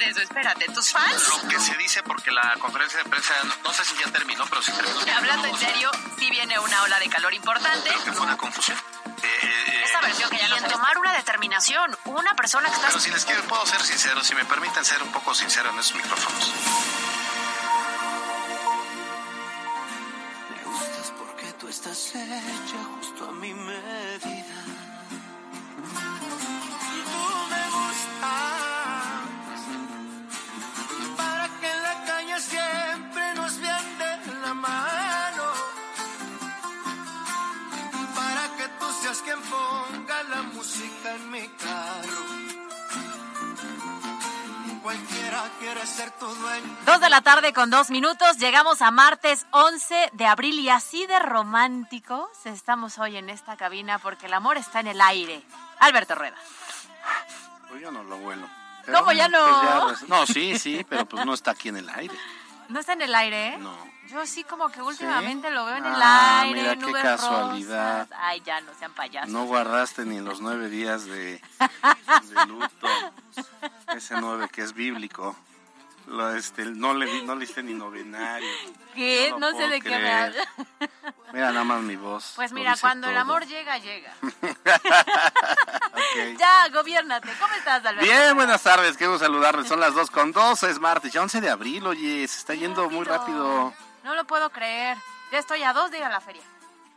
Eso, espérate, tus fans... Lo que se dice porque la conferencia de prensa, no, no sé si ya terminó, pero sí terminó. Hablando en serio, sí viene una ola de calor importante. Creo que fue una confusión. Eh, eh, Esta versión que ya no en tomar una determinación, una persona que está... Pero si les quiero, puedo ser sincero, si me permiten ser un poco sincero en esos micrófonos. Dos de la tarde con dos minutos, llegamos a martes 11 de abril y así de románticos estamos hoy en esta cabina porque el amor está en el aire. Alberto Rueda. Pues yo no lo vuelo. ¿Cómo ya no? pues no, sí, sí, pero pues no está aquí en el aire. ¿No está en el aire? No. Yo sí como que últimamente lo veo en el Ah, aire, mira, qué casualidad. rosas. Ay, ya no sean payasos. No guardaste ni los nueve días de, de luto. Ese nueve que es bíblico. Lo, este, no le no le hice ni novenario. ¿Qué? No, sé de qué me habla. Mira nada más mi voz. Pues mira, cuando el amor llega, llega. Ya, gobiernate. ¿Cómo estás, Alberto? Bien, buenas tardes, quiero saludarles. Son las dos con dos, es martes, ya 11 de abril, oye, se está yendo muy rápido. No lo puedo creer. Ya estoy a dos de ir a la feria,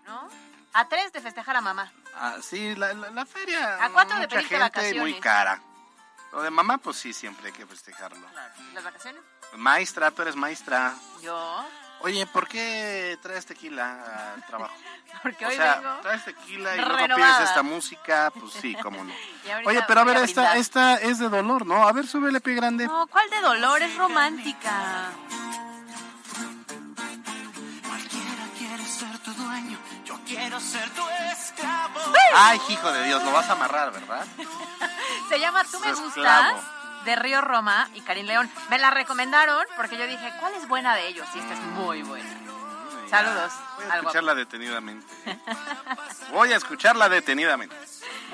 ¿no? A tres de festejar a mamá. Ah, sí, la, la, la feria. ¿A cuatro de mucha pedirte gente vacaciones? muy cara. Lo de mamá, pues sí, siempre hay que festejarlo. Claro. ¿Las vacaciones? Maestra, tú eres maestra. Yo. Oye, ¿por qué traes tequila al trabajo? Porque o hoy sea, vengo. traes tequila y luego renovada. pides esta música, pues sí, cómo no. Ahorita Oye, pero a ver, a esta, esta es de dolor, ¿no? A ver, súbele pie grande. No, ¿cuál de dolor? Es romántica. Cualquiera quiere ser tu dueño, yo quiero ser tu esclavo. Ay, hijo de Dios, lo vas a amarrar, ¿verdad? Se llama Tú me gustas de Río Roma y Karim León. Me la recomendaron porque yo dije, ¿cuál es buena de ellos? Y esta es muy buena. Saludos. Voy a guapo. escucharla detenidamente. Voy a escucharla detenidamente.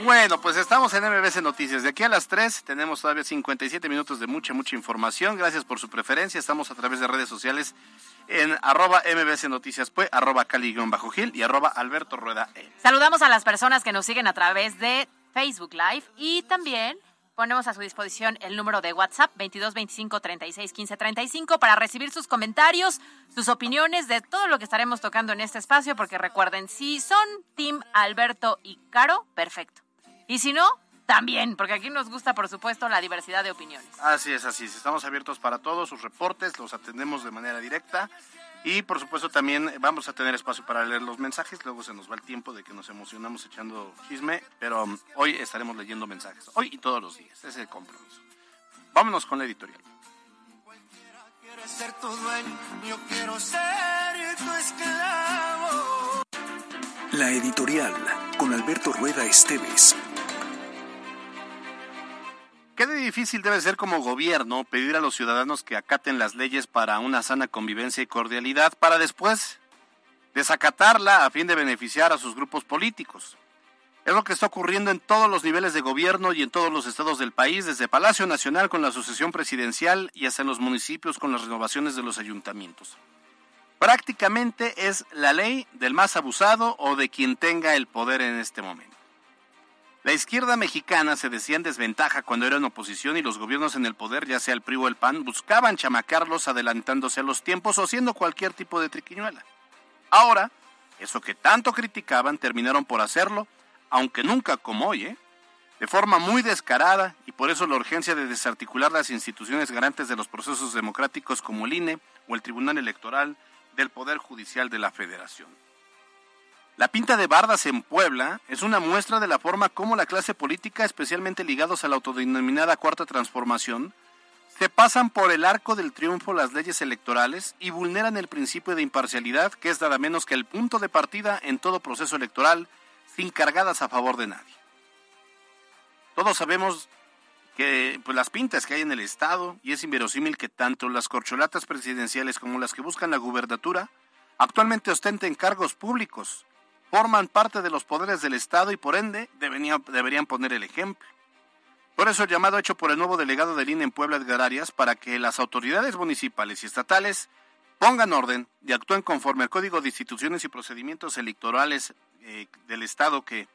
Bueno, pues estamos en MBC Noticias. De aquí a las 3 tenemos todavía 57 minutos de mucha, mucha información. Gracias por su preferencia. Estamos a través de redes sociales en arroba MBC Noticias, pues, arroba Cali-Gil y arroba Alberto Rueda E. Saludamos a las personas que nos siguen a través de Facebook Live y también ponemos a su disposición el número de WhatsApp 22 25 36 15 35 para recibir sus comentarios, sus opiniones de todo lo que estaremos tocando en este espacio, porque recuerden, si son Team Alberto y Caro, perfecto. Y si no, también, porque aquí nos gusta, por supuesto, la diversidad de opiniones. Así es, así es. Estamos abiertos para todos sus reportes, los atendemos de manera directa. Y por supuesto también vamos a tener espacio para leer los mensajes, luego se nos va el tiempo de que nos emocionamos echando chisme, pero um, hoy estaremos leyendo mensajes, hoy y todos los días, ese es el compromiso. Vámonos con la editorial. Quieres ser tu dueño, yo quiero ser tu esclavo. La editorial con Alberto Rueda Esteves. ¿Qué difícil debe ser como gobierno pedir a los ciudadanos que acaten las leyes para una sana convivencia y cordialidad para después desacatarla a fin de beneficiar a sus grupos políticos? Es lo que está ocurriendo en todos los niveles de gobierno y en todos los estados del país, desde Palacio Nacional con la Asociación Presidencial y hasta en los municipios con las renovaciones de los ayuntamientos. Prácticamente es la ley del más abusado o de quien tenga el poder en este momento. La izquierda mexicana se decía en desventaja cuando era en oposición y los gobiernos en el poder, ya sea el PRI o el PAN, buscaban chamacarlos adelantándose a los tiempos o haciendo cualquier tipo de triquiñuela. Ahora, eso que tanto criticaban terminaron por hacerlo, aunque nunca como hoy, ¿eh? de forma muy descarada y por eso la urgencia de desarticular las instituciones garantes de los procesos democráticos como el INE o el Tribunal Electoral del Poder Judicial de la Federación. La pinta de Bardas en Puebla es una muestra de la forma como la clase política, especialmente ligados a la autodenominada Cuarta Transformación, se pasan por el arco del triunfo las leyes electorales y vulneran el principio de imparcialidad, que es nada menos que el punto de partida en todo proceso electoral, sin cargadas a favor de nadie. Todos sabemos que pues, las pintas que hay en el Estado, y es inverosímil que tanto las corcholatas presidenciales como las que buscan la gubernatura actualmente ostenten cargos públicos, forman parte de los poderes del Estado y por ende deberían, poner el ejemplo. Por eso el llamado hecho por el nuevo delegado del INE en Puebla, Edgar Arias, para que las autoridades municipales y estatales pongan orden y actúen conforme al Código de Instituciones y Procedimientos Electorales eh, del Estado que,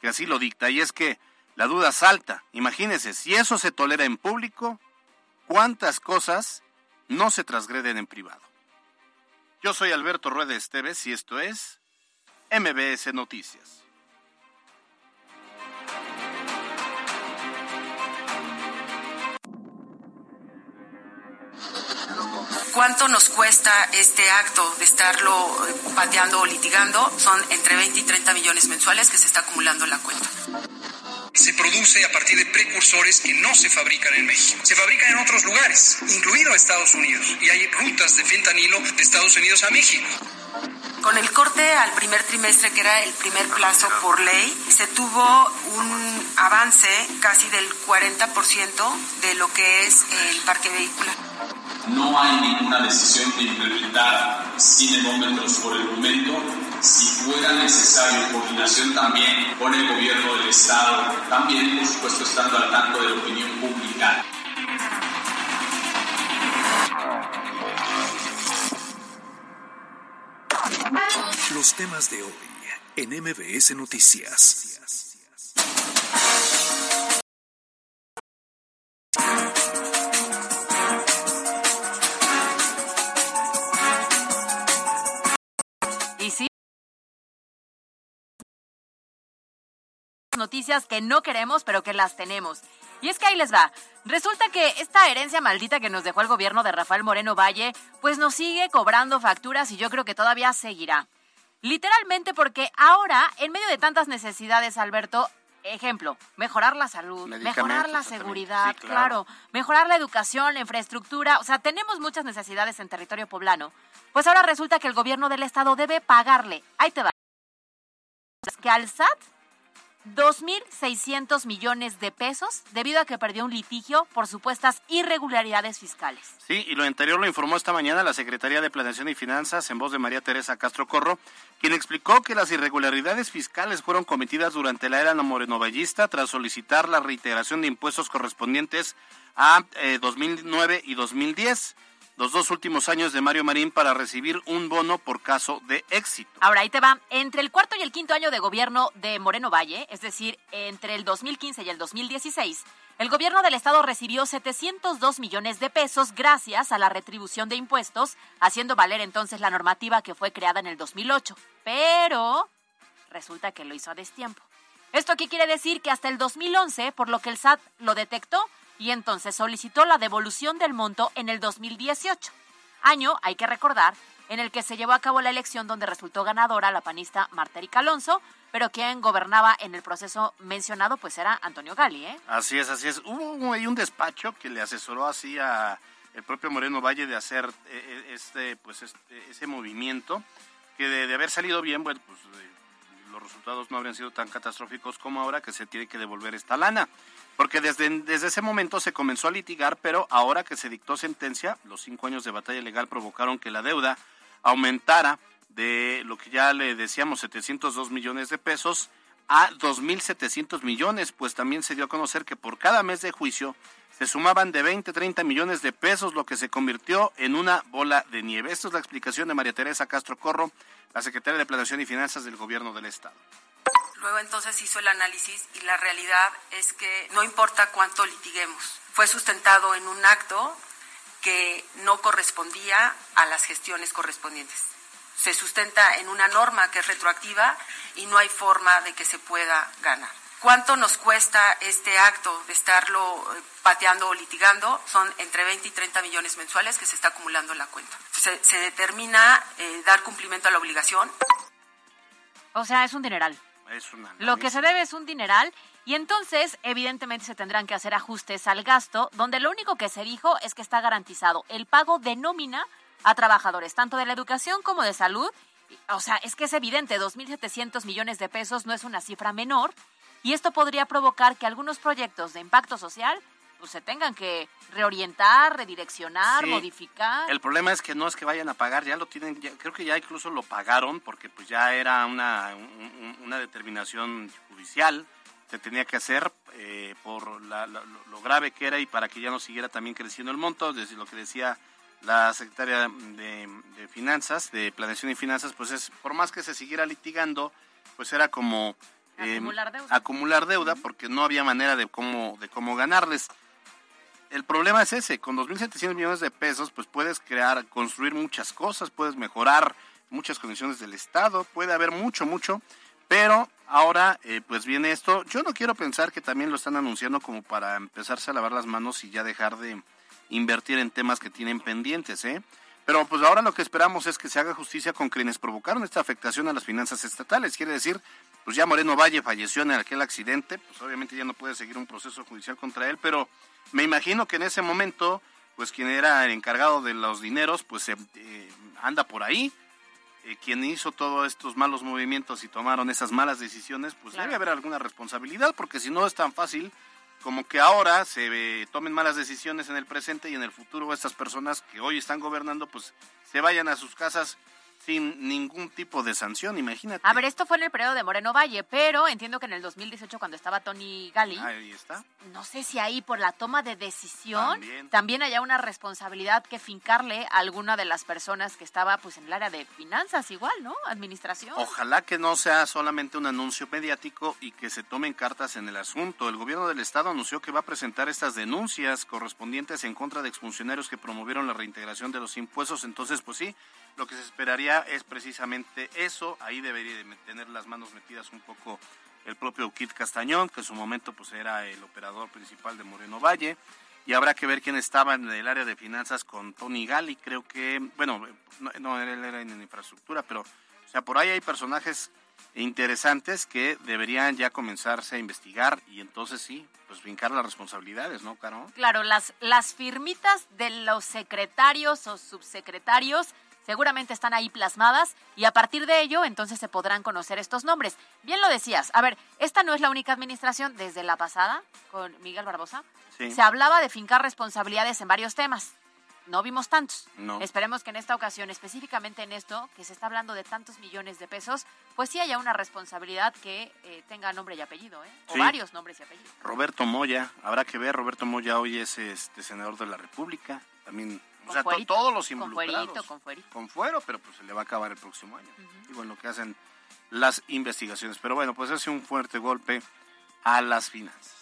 que así lo dicta. Y es que la duda salta. Imagínense, si eso se tolera en público, ¿cuántas cosas no se transgreden en privado? Yo soy Alberto Rueda Esteves y esto es MBS Noticias. ¿Cuánto nos cuesta este acto de estarlo eh, pateando o litigando? Son entre 20 y 30 millones mensuales que se está acumulando en la cuenta se produce a partir de precursores que no se fabrican en México. Se fabrican en otros lugares, incluido Estados Unidos. Y hay rutas de fentanilo de Estados Unidos a México. Con el corte al primer trimestre, que era el primer plazo por ley, se tuvo un avance casi del 40% de lo que es el parque vehicular. No hay ninguna decisión de implementar cinemómetros por el momento. Si fuera necesario coordinación también con el gobierno del Estado, también por supuesto estando al tanto de la opinión pública. Los temas de hoy en MBS Noticias. Noticias que no queremos, pero que las tenemos. Y es que ahí les va. Resulta que esta herencia maldita que nos dejó el gobierno de Rafael Moreno Valle, pues nos sigue cobrando facturas y yo creo que todavía seguirá. Literalmente porque ahora, en medio de tantas necesidades, Alberto, ejemplo, mejorar la salud, mejorar la seguridad, Sí, claro. claro. mejorar la educación, la infraestructura, o sea, tenemos muchas necesidades en territorio poblano. Pues ahora resulta que el gobierno del estado debe pagarle, ahí te va, que al SAT 2.600 millones de pesos debido a que perdió un litigio por supuestas irregularidades fiscales. Sí, y lo anterior lo informó esta mañana la Secretaría de Planeación y Finanzas en voz de María Teresa Castro Corro, quien explicó que las irregularidades fiscales fueron cometidas durante la era morenovallista tras solicitar la reiteración de impuestos correspondientes a eh, 2009 y 2010, los dos últimos años de Mario Marín para recibir un bono por caso de éxito. Ahora ahí te va. Entre el cuarto y el quinto año de gobierno de Moreno Valle, es decir, entre el 2015 y el 2016, el gobierno del estado recibió 702 millones de pesos gracias a la retribución de impuestos, haciendo valer entonces la normativa que fue creada en el 2008. Pero resulta que lo hizo a destiempo. ¿Esto qué quiere decir? Que hasta el 2011, por lo que el SAT lo detectó y entonces solicitó la devolución del monto en el 2018. Año, hay que recordar, en el que se llevó a cabo la elección donde resultó ganadora la panista Marta Erika Alonso, pero quien gobernaba en el proceso mencionado pues era Antonio Gali, ¿eh? Así es, así es. Hubo un despacho que le asesoró así a el propio Moreno Valle de hacer eh, eh, este, pues este, ese movimiento, que de, de haber salido bien, bueno, pues los resultados no habrían sido tan catastróficos como ahora que se tiene que devolver esta lana. Porque desde, desde ese momento se comenzó a litigar, pero ahora que se dictó sentencia, los cinco años de batalla legal provocaron que la deuda aumentara de lo que ya le decíamos, 702 millones de pesos a 2.700 millones, pues también se dio a conocer que por cada mes de juicio se sumaban de 20 a 30 millones de pesos, lo que se convirtió en una bola de nieve. Esta es la explicación de María Teresa Castro Corro, la secretaria de Planeación y Finanzas del Gobierno del Estado. Luego entonces hizo el análisis y la realidad es que no importa cuánto litiguemos, fue sustentado en un acto que no correspondía a las gestiones correspondientes. Se sustenta en una norma que es retroactiva y no hay forma de que se pueda ganar. ¿Cuánto nos cuesta este acto de estarlo eh, pateando o litigando? Son entre 20 y 30 millones mensuales que se está acumulando en la cuenta. Se, se determina eh, dar cumplimiento a la obligación O sea, es un dineral. Es una Lo que se debe es un dineral Y entonces, evidentemente, se tendrán que hacer ajustes al gasto, donde lo único que se dijo es que está garantizado el pago de nómina a trabajadores, tanto de la educación como de salud. O sea, es que es evidente, 2.700 millones de pesos no es una cifra menor, y esto podría provocar que algunos proyectos de impacto social pues, se tengan que reorientar, redireccionar, Sí. modificar. El problema es que no es que vayan a pagar, ya lo tienen, ya- creo que ya incluso lo pagaron porque pues ya era una, un- un- una determinación judicial, se tenía que hacer eh, por la- la- lo, grave que era y para que ya no siguiera también creciendo el monto, desde lo que decía la secretaria de, de Finanzas, de Planeación y Finanzas, pues es, por más que se siguiera litigando, pues era como Acumular deuda. acumular deuda porque no había manera de cómo, de cómo ganarles. El problema es ese, con 2.700 millones de pesos, pues puedes crear, construir muchas cosas, puedes mejorar muchas condiciones del Estado, puede haber mucho, mucho, pero ahora eh, pues viene esto. Yo no quiero pensar que también lo están anunciando como para empezarse a lavar las manos y ya dejar de invertir en temas que tienen pendientes, ¿eh? Pero pues ahora lo que esperamos es que se haga justicia con quienes provocaron esta afectación a las finanzas estatales. Quiere decir, pues ya Moreno Valle falleció en aquel accidente, pues obviamente ya no puede seguir un proceso judicial contra él, pero me imagino que en ese momento, pues quien era el encargado de los dineros, pues eh, anda por ahí. Eh, quien hizo todos estos malos movimientos y tomaron esas malas decisiones, pues Claro. debe haber alguna responsabilidad, porque si no es tan fácil como que ahora se eh, tomen malas decisiones en el presente y en el futuro estas personas que hoy están gobernando, pues se vayan a sus casas sin ningún tipo de sanción, imagínate. A ver, esto fue en el periodo de Moreno Valle, pero entiendo que en el 2018 cuando estaba Tony Gali, Ahí está. no sé si ahí por la toma de decisión También. también, haya una responsabilidad que fincarle a alguna de las personas que estaba pues en el área de finanzas igual, ¿no? Administración. Ojalá que no sea solamente un anuncio mediático y que se tomen cartas en el asunto. El gobierno del estado anunció que va a presentar estas denuncias correspondientes en contra de exfuncionarios que promovieron la reintegración de los impuestos. Entonces, pues sí, lo que se esperaría es precisamente eso. Ahí debería de tener las manos metidas un poco el propio Kit Castañón, que en su momento pues era el operador principal de Moreno Valle. Y habrá que ver quién estaba en el área de finanzas con Tony Gali. Creo que, bueno, no, no, él era en infraestructura, pero o sea, por ahí hay personajes interesantes que deberían ya comenzarse a investigar y entonces sí, pues brincar las responsabilidades, ¿no, Caro? Claro, las, las firmitas de los secretarios o subsecretarios seguramente están ahí plasmadas y a partir de ello entonces se podrán conocer estos nombres. Bien lo decías, a ver, esta no es la única administración desde la pasada con Miguel Barbosa. Sí. Se hablaba de fincar responsabilidades en varios temas. No vimos tantos. No. Esperemos que en esta ocasión, específicamente en esto, que se está hablando de tantos millones de pesos, pues sí haya una responsabilidad que eh, tenga nombre y apellido, ¿eh? O Sí. varios nombres y apellidos. Roberto Moya, habrá que ver, Roberto Moya hoy es este senador de la República, también, o sea, to- fuerito, todos los con involucrados. fuerito, con fuerito. Con fuero, pero pues se le va a acabar el próximo año. Digo, en lo que hacen las investigaciones. Pero bueno, pues hace un fuerte golpe a las finanzas.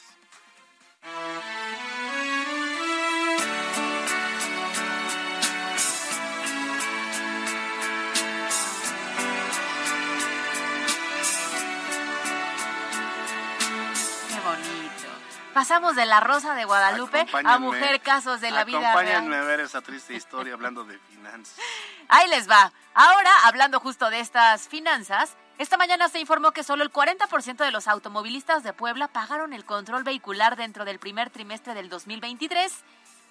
Pasamos de la Rosa de Guadalupe a Mujer Casos de la Vida Acompáñenme a ver esa triste historia hablando de finanzas. Ahí les va. Ahora, hablando justo de estas finanzas, esta mañana se informó que solo el 40% de los automovilistas de Puebla pagaron el control vehicular dentro del primer trimestre del 2023.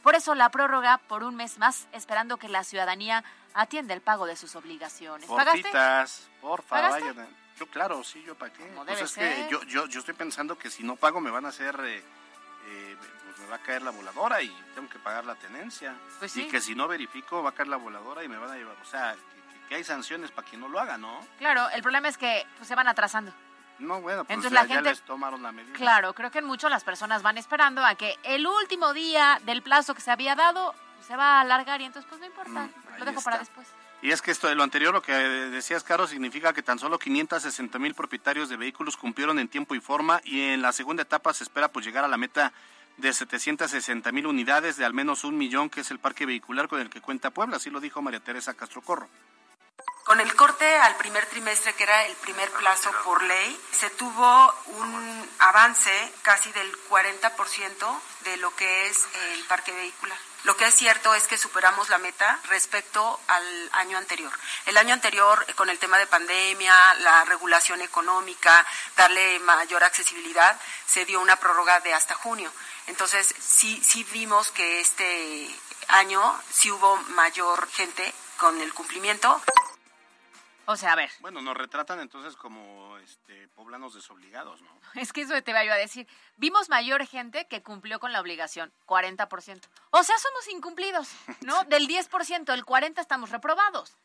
Por eso la prórroga por un mes más, esperando que la ciudadanía atienda el pago de sus obligaciones. ¿Pagaste? Porfitas, porfa, ¿Pagaste? vayan. Yo, claro, sí, yo pagué. Pues es que yo, yo, yo estoy pensando que si no pago me van a hacer, eh, eh, pues me va a caer la voladora y tengo que pagar la tenencia. Pues sí. Y que si no verifico va a caer la voladora y me van a llevar. O sea, que, hay sanciones para quien no lo haga, ¿no? Claro, el problema es que pues, se van atrasando. No, bueno, pues Entonces ya, la ya gente- les tomaron la medida. Claro, creo que en mucho las personas van esperando a que el último día del plazo que se había dado se va a alargar y entonces pues no importa, Mm, lo dejo para después. Y es que esto de lo anterior, lo que decías, Caro, significa que tan solo 560 mil propietarios de vehículos cumplieron en tiempo y forma y en la segunda etapa se espera pues llegar a la meta de 760 mil unidades de al menos un millón, que es el parque vehicular con el que cuenta Puebla, así lo dijo María Teresa Castro Corro. Con el corte al primer trimestre, que era el primer plazo por ley, se tuvo un avance casi del 40% de lo que es el parque vehicular. Lo que es cierto es que superamos la meta respecto al año anterior. El año anterior, eh, con el tema de pandemia, la regulación económica, darle mayor accesibilidad, se dio una prórroga de hasta junio. Entonces, sí, sí vimos que este año sí hubo mayor gente con el cumplimiento. O sea, a ver. Bueno, nos retratan entonces como este, poblanos desobligados, ¿no? Es que eso te iba yo a decir. Vimos mayor gente que cumplió con la obligación, 40%. O sea, somos incumplidos, ¿no? Del 10%, el 40% estamos reprobados.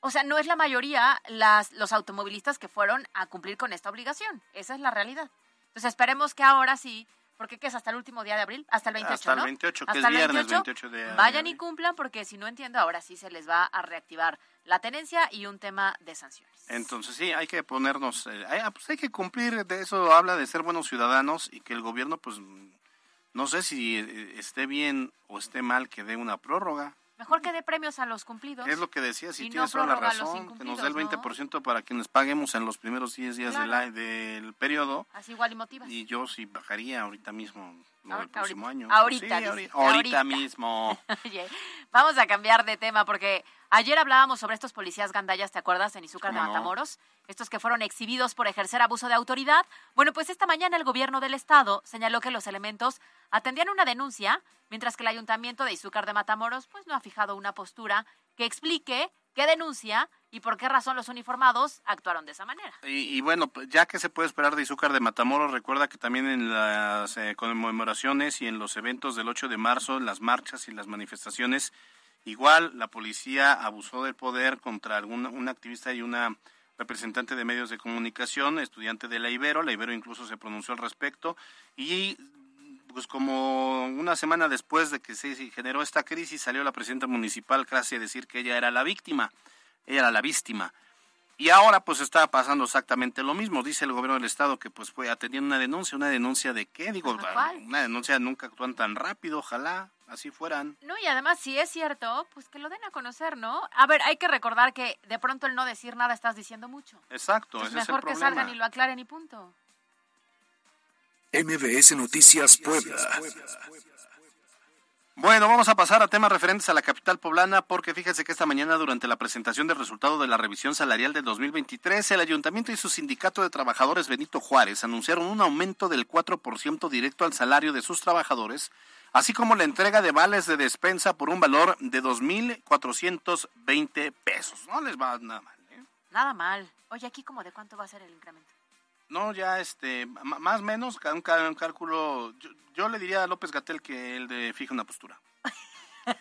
O sea, no es la mayoría las, los automovilistas que fueron a cumplir con esta obligación. Esa es la realidad. Entonces esperemos que ahora sí porque ¿qué es hasta el último día de abril? Hasta el 28, Hasta el ¿no? 28, que Hasta es el viernes 28 de Vayan y cumplan porque si no entiendo, ahora sí se les va a reactivar la tenencia y un tema de sanciones. Entonces sí, hay que ponernos, eh, hay, ah, pues hay que cumplir, de eso habla de ser buenos ciudadanos y que el gobierno pues no sé si eh, esté bien o esté mal que dé una prórroga. Mejor que dé premios a los cumplidos. Es lo que decía, si Y no tienes toda la razón, que nos dé el incumplidos, 20% para quienes paguemos en los primeros 10 días del, Claro. a- del periodo Así igual y motivas. y yo sí bajaría ahorita mismo del Ahorita, próximo ahorita. año. Ahorita, Sí, ahorita, mismo. Oye, vamos a cambiar de tema porque ayer hablábamos sobre estos policías gandallas, ¿te acuerdas? En Izúcar de ¿Cómo no? Matamoros, estos que fueron exhibidos por ejercer abuso de autoridad. Bueno, pues esta mañana el gobierno del estado señaló que los elementos atendían una denuncia, mientras que el ayuntamiento de Izúcar de Matamoros pues no ha fijado una postura que explique qué denuncia y por qué razón los uniformados actuaron de esa manera. Y, y bueno, pues, ya que se puede esperar de Izúcar de Matamoros, recuerda que también en las eh, conmemoraciones y en los eventos del 8 de marzo, en las marchas y las manifestaciones, igual la policía abusó del poder contra algún, un activista y una representante de medios de comunicación, estudiante de la Ibero, la Ibero incluso se pronunció al respecto, y pues como una semana después de que se generó esta crisis, salió la presidenta municipal casi a decir que ella era la víctima, ella era la víctima. Y ahora pues está pasando exactamente lo mismo. Dice el gobierno del estado que pues fue atendiendo una denuncia, una denuncia de qué, digo, una denuncia nunca actúan tan rápido, ojalá así fueran. No, y además, si es cierto, pues que lo den a conocer, ¿no? A ver, hay que recordar que de pronto el no decir nada estás diciendo mucho. Exacto, Entonces ese es el mejor que problema. salgan y lo aclaren y punto. MBS Noticias Puebla. Bueno, vamos a pasar a temas referentes a la capital poblana porque fíjense que esta mañana durante la presentación del resultado de la revisión salarial del 2023, el ayuntamiento y su sindicato de trabajadores Benito Juárez anunciaron un aumento del 4% directo al salario de sus trabajadores, así como la entrega de vales de despensa por un valor de 2.420 pesos. No les va nada mal. ¿eh? Nada mal. Oye, aquí como de cuánto va a ser el incremento. No, ya este, más o menos, un, cálculo, yo, yo le diría a López Gatel que él de fija una postura.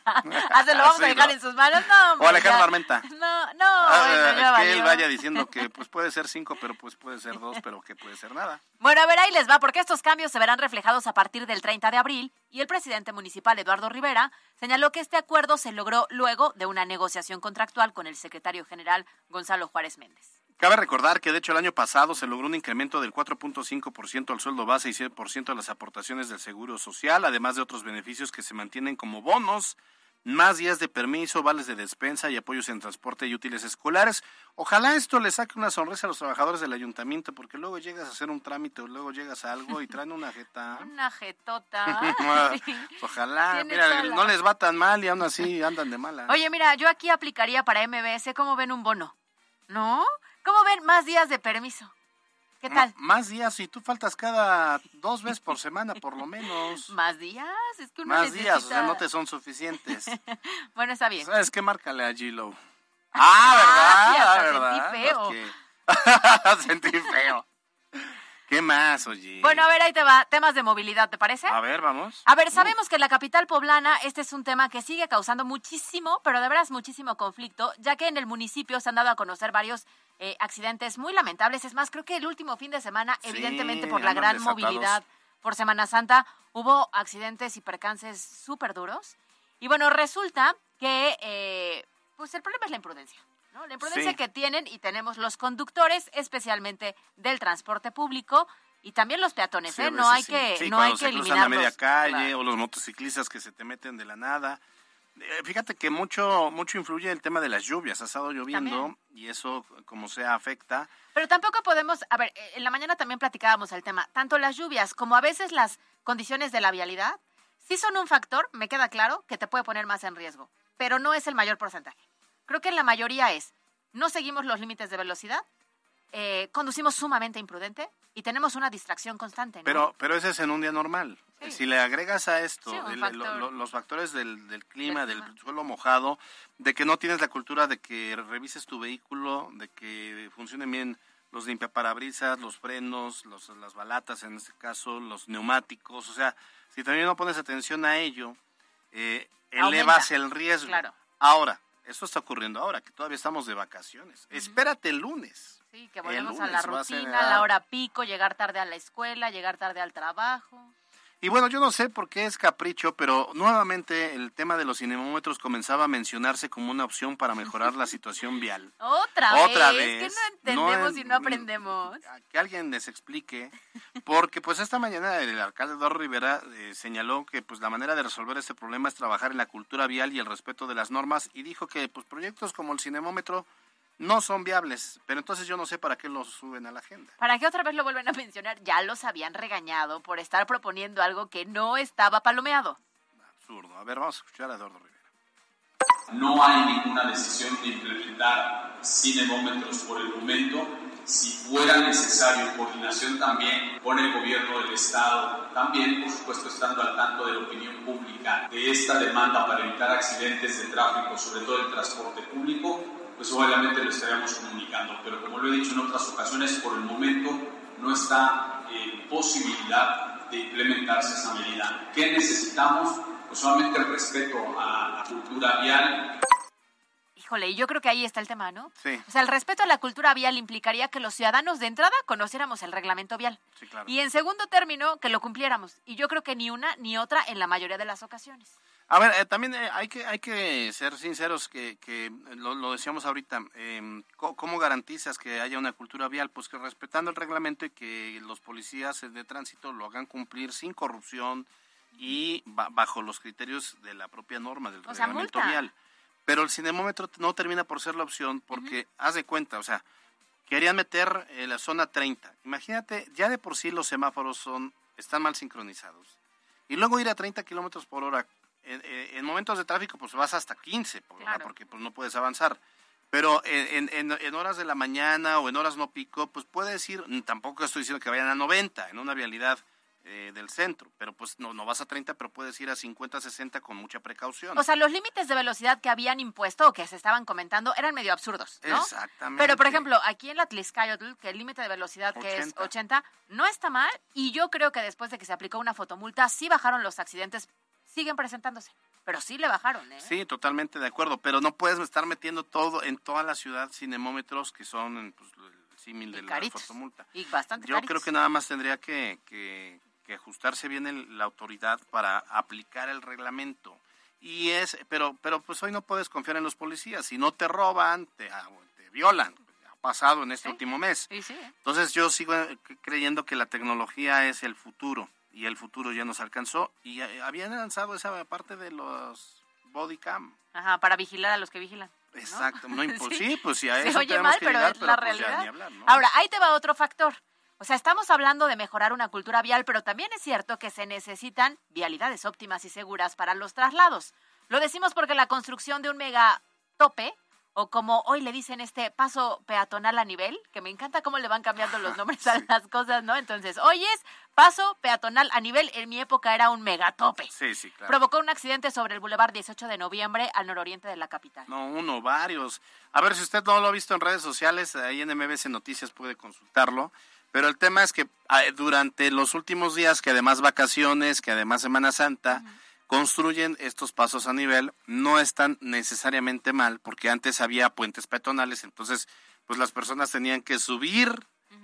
Ah, se lo vamos Sí, a dejar ¿no? en sus manos. No, O Alejandro. Armenta. No, no, Ah, bueno, es que él vaya diciendo que pues puede ser cinco, pero pues puede ser dos, pero que puede ser nada. Bueno, a ver, ahí les va, porque estos cambios se verán reflejados a partir del 30 de abril y el presidente municipal Eduardo Rivera señaló que este acuerdo se logró luego de una negociación contractual con el secretario general Gonzalo Juárez Méndez. Cabe recordar que de hecho el año pasado se logró un incremento del 4.5% al sueldo base y 100% a las aportaciones del Seguro Social, además de otros beneficios que se mantienen como bonos, más días de permiso, vales de despensa y apoyos en transporte y útiles escolares. Ojalá esto le saque una sonrisa a los trabajadores del ayuntamiento, porque luego llegas a hacer un trámite o luego llegas a algo y traen una jeta. Una jetota. Sí. Ojalá, mira, no les va tan mal y aún así andan de mala. Oye, mira, yo aquí aplicaría para MBS, ¿cómo ven un bono? ¿No? ¿Cómo ven más días de permiso? ¿Qué tal? M- más días y tú faltas cada dos veces por semana por lo menos. ¿Más días? Es que uno Más días, o sea, no te son suficientes. Bueno, está bien. ¿Sabes qué? Márcale a G-Lo. Ah, Ah, sí, ¿verdad? hasta Ah, sentí ¿verdad? feo. Porque- Sentí feo. ¿Qué más, oye? Bueno, a ver, ahí te va. Temas de movilidad, ¿te parece? A ver, vamos. A ver, sabemos que en la capital poblana este es un tema que sigue causando muchísimo, pero de veras muchísimo conflicto, ya que en el municipio se han dado a conocer varios eh, accidentes muy lamentables. Es más, creo que el último fin de semana, Sí, evidentemente por la gran desatados. movilidad por Semana Santa, hubo accidentes y percances súper duros. Y bueno, resulta que eh, pues el problema es la imprudencia. ¿No? La imprudencia Sí. que tienen y tenemos los conductores, especialmente del transporte público y también los peatones. Sí, ¿eh? No hay sí. que, Sí, no hay que eliminarlos. a media calle Claro. o los motociclistas que se te meten de la nada. Eh, Fíjate que mucho mucho influye el tema de las lluvias. Ha estado lloviendo y eso, como sea, afecta. Pero tampoco podemos, a ver, en la mañana también platicábamos el tema, tanto las lluvias como a veces las condiciones de la vialidad, sí son un factor, me queda claro, que te puede poner más en riesgo, pero no es el mayor porcentaje. Creo que la mayoría es, no seguimos los límites de velocidad, eh, conducimos sumamente imprudente y tenemos una distracción constante. ¿no? Pero, pero ese es en un día normal. Sí. Si le agregas a esto Sí, un el- factor. lo- lo- los factores del, del clima, Del suelo mojado, de que no tienes la cultura de que revises tu vehículo, de que funcionen bien los limpiaparabrisas, los frenos, los, las balatas en este caso, los neumáticos, o sea, si también no pones atención a ello, eh, elevas el riesgo. Claro. Ahora, esto está ocurriendo ahora, que todavía estamos de vacaciones. Espérate el lunes. Sí, que volvemos a la a rutina, a la hora pico, llegar tarde a la escuela, llegar tarde al trabajo. Y bueno, yo no sé por qué es capricho, pero nuevamente el tema de los cinemómetros comenzaba a mencionarse como una opción para mejorar la situación vial. Otra, Otra vez, vez. que no entendemos No y no aprendemos. Que alguien les explique, porque pues esta mañana el alcalde Eduardo Rivera eh, señaló que pues la manera de resolver este problema es trabajar en la cultura vial y el respeto de las normas y dijo que pues proyectos como el cinemómetro no son viables, pero entonces yo no sé para qué los suben a la agenda. ¿Para qué otra vez lo vuelven a mencionar? Ya los habían regañado por estar proponiendo algo que no estaba palomeado. Absurdo. A ver, vamos a escuchar a Eduardo Rivera. No hay ninguna decisión de implementar cinemómetros por el momento. Si fuera necesario coordinación también con el gobierno del Estado, también por supuesto estando al tanto de la opinión pública de esta demanda para evitar accidentes de tráfico, sobre todo el transporte público, pues obviamente lo estaríamos comunicando. Pero como lo he dicho en otras ocasiones, por el momento no está en posibilidad de implementarse esa medida. ¿Qué necesitamos? Pues solamente el respeto a la cultura vial Híjole, y yo creo que ahí está el tema, ¿no? Sí. O sea, el respeto a la cultura vial implicaría que los ciudadanos de entrada conociéramos el reglamento vial. Sí, claro. Y en segundo término, que lo cumpliéramos. Y yo creo que ni una ni otra en la mayoría de las ocasiones. A ver, eh, también eh, hay que hay que ser sinceros que, que eh, lo, lo decíamos ahorita. eh, ¿Cómo garantizas que haya una cultura vial? Pues que respetando el reglamento y que los policías de tránsito lo hagan cumplir sin corrupción y ba- bajo los criterios de la propia norma del O reglamento vial. Pero el cinemómetro no termina por ser la opción porque, haz de cuenta, o sea, querían meter eh, la zona 30. Imagínate, ya de por sí los semáforos son están mal sincronizados. Y luego ir a 30 kilómetros por hora. En, en- en momentos de tráfico, pues vas hasta 15, por- ¿verdad? Claro. porque pues no puedes avanzar. Pero en, en- en- en horas de la mañana o en horas no pico, pues puedes ir, mm, tampoco estoy diciendo que vayan a 90 en una vialidad eh, del centro, pero pues no, no vas a 30, pero puedes ir a 50, 60 con mucha precaución. O sea, los límites de velocidad que habían impuesto o que se estaban comentando eran medio absurdos, ¿no? Exactamente. Pero, por ejemplo, aquí en la Tliscayotl, que el límite de velocidad que es 80. 80, no está mal. Y yo creo que después de que se aplicó una fotomulta, sí bajaron los accidentes. Siguen presentándose, pero sí le bajaron, ¿eh? Sí, totalmente de acuerdo, pero no puedes estar metiendo todo en toda la ciudad cinemómetros que son pues, el símil de la fotomulta. Y bastante Yo caritos. creo que nada más tendría que, que- que ajustarse bien el- la autoridad para aplicar el reglamento. Y es, pero, pero pues hoy no puedes confiar en los policías. Si no te roban, te, ah, te violan. Ha pasado en este Sí. último mes. Sí, sí. ¿eh? Entonces yo sigo eh, creyendo que la tecnología es el futuro y el futuro ya nos alcanzó y eh, habían lanzado esa parte de los body cam. Ajá, para vigilar a los que vigilan. ¿no? Exacto, no Sí. sí, pues si a Se eso oye tenemos mal, que pero llegar, es la pues, ya realidad. ni hablar, ¿no? Ahora, ahí te va otro factor. O sea, estamos hablando de mejorar una cultura vial, pero también es cierto que se necesitan vialidades óptimas y seguras para los traslados. Lo decimos porque la construcción de un mega tope, o como hoy le dicen este paso peatonal a nivel, que me encanta cómo le van cambiando los nombres a las cosas, ¿no? Entonces, hoy es paso peatonal a nivel, en mi época era un megatope. Sí, sí, claro. Provocó un accidente sobre el Boulevard 18 de noviembre al nororiente de la capital. No, uno, varios. A ver, si usted no lo ha visto en redes sociales, ahí en MBC Noticias puede consultarlo. Pero el tema es que ah, durante los últimos días, que además vacaciones, que además Semana Santa, construyen estos pasos a nivel, no están necesariamente mal, porque antes había puentes peatonales, entonces pues las personas tenían que subir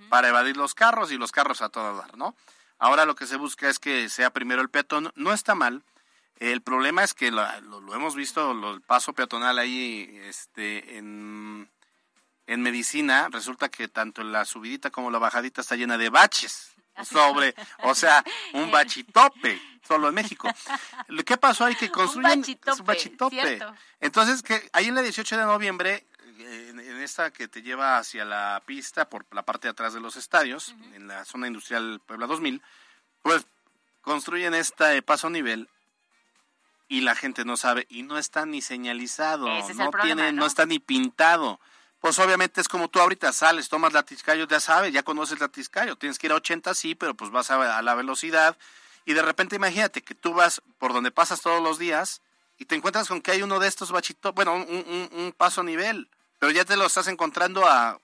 para evadir los carros y los carros a todo dar, ¿no? Ahora lo que se busca es que sea primero el peatón, no está mal, el problema es que lo, lo hemos visto, lo- el paso peatonal ahí este, en, en medicina, resulta que tanto la subidita como la bajadita está llena de baches. Sobre, o sea, un bachitope. Solo en México. ¿Qué pasó ahí? Que construyen bachitope, es un bachitope. Entonces, que ahí en la 18 de noviembre, eh, en, en esta que te lleva hacia la pista por la parte de atrás de los estadios, en la zona industrial Puebla 2000, pues construyen este paso a nivel y la gente no sabe y no está ni señalizado, Ese es no el problema, tiene, ¿no? no está ni pintado. Pues obviamente es como tú ahorita sales, tomas la Tizcayo, ya sabes, ya conoces la Tizcayo, tienes que ir a 80 sí, pero pues vas a, a la velocidad y de repente imagínate que tú vas por donde pasas todos los días y te encuentras con que hay uno de estos bachitos, bueno, un, un- un paso a nivel, pero ya te lo estás encontrando a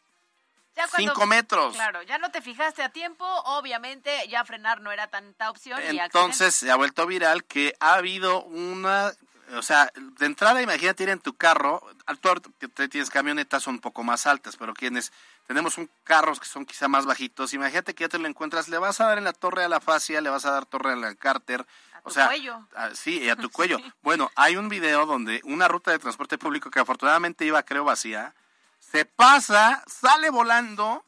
Ya cuando- 5 metros. Claro, ya no te fijaste a tiempo, obviamente ya frenar no era tanta opción. y. Entonces se ha vuelto viral que ha habido una, o sea, de entrada imagínate ir en tu carro, al tú ahorita que te- tienes camionetas un poco más altas, pero quienes tenemos un carros que son quizá más bajitos, imagínate que ya te lo encuentras, le vas a dar en la torre a la fascia, le vas a dar torre a la cárter, A o tu sea, cuello. a- sí, y a tu cuello. Bueno, hay un video donde una ruta de transporte público que afortunadamente iba creo vacía, se pasa, sale volando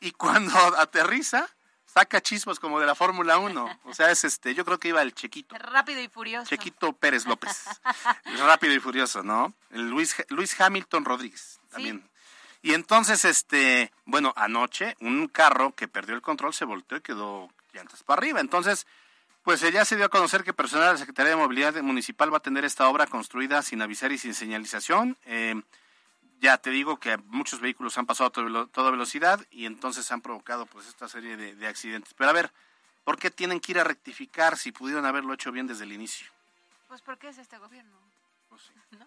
y cuando aterriza saca chispas como de la Fórmula 1. O sea, es este, yo creo que iba el Chequito. Rápido y furioso. Chequito Pérez López. Rápido y furioso, ¿no? El Luis, Luis Hamilton Rodríguez también. Y entonces, este, bueno, anoche un carro que perdió el control se volteó y quedó llantas para arriba. Entonces, pues ya se dio a conocer que personal de la Secretaría de Movilidad Municipal va a tener esta obra construida sin avisar y sin señalización. Eh, ya te digo que muchos vehículos han pasado a toda velo- toda velocidad y entonces han provocado pues esta serie de, de accidentes. Pero a ver, ¿por qué tienen que ir a rectificar si pudieron haberlo hecho bien desde el inicio? Pues ¿por qué es este gobierno? Pues sí. ¿No?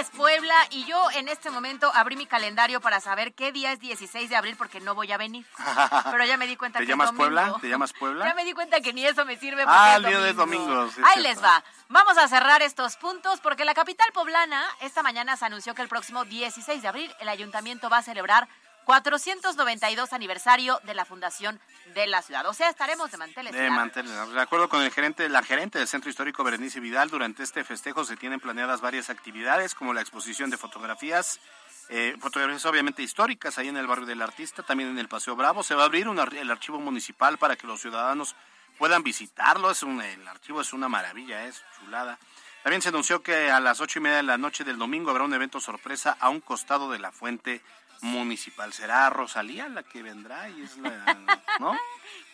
Es Puebla. Y yo en este momento abrí mi calendario para saber qué día es 16 de abril porque no voy a venir. Pero ya me di cuenta ¿Te que llamas es domingo. Puebla? ¿Te llamas Puebla? Ya me di cuenta que ni eso me sirve porque Ah, es el día de domingo. domingo, sí, Ahí les va. Vamos a cerrar estos puntos porque la capital poblana esta mañana se anunció que el próximo 16 de abril el ayuntamiento va a celebrar 492 aniversario de la fundación de la ciudad. O sea, estaremos de manteles. De mantener. De acuerdo con el gerente, la gerente del Centro Histórico Berenice Vidal, durante este festejo se tienen planeadas varias actividades, como la exposición de fotografías, eh, fotografías obviamente históricas ahí en el barrio del artista, también en el Paseo Bravo. Se va a abrir un ar- el archivo municipal para que los ciudadanos puedan visitarlo. Es un, el archivo es una maravilla, es chulada. También se anunció que a las ocho y media de la noche del domingo habrá un evento sorpresa a un costado de la fuente municipal. Será Rosalía la que vendrá y es la, ¿no?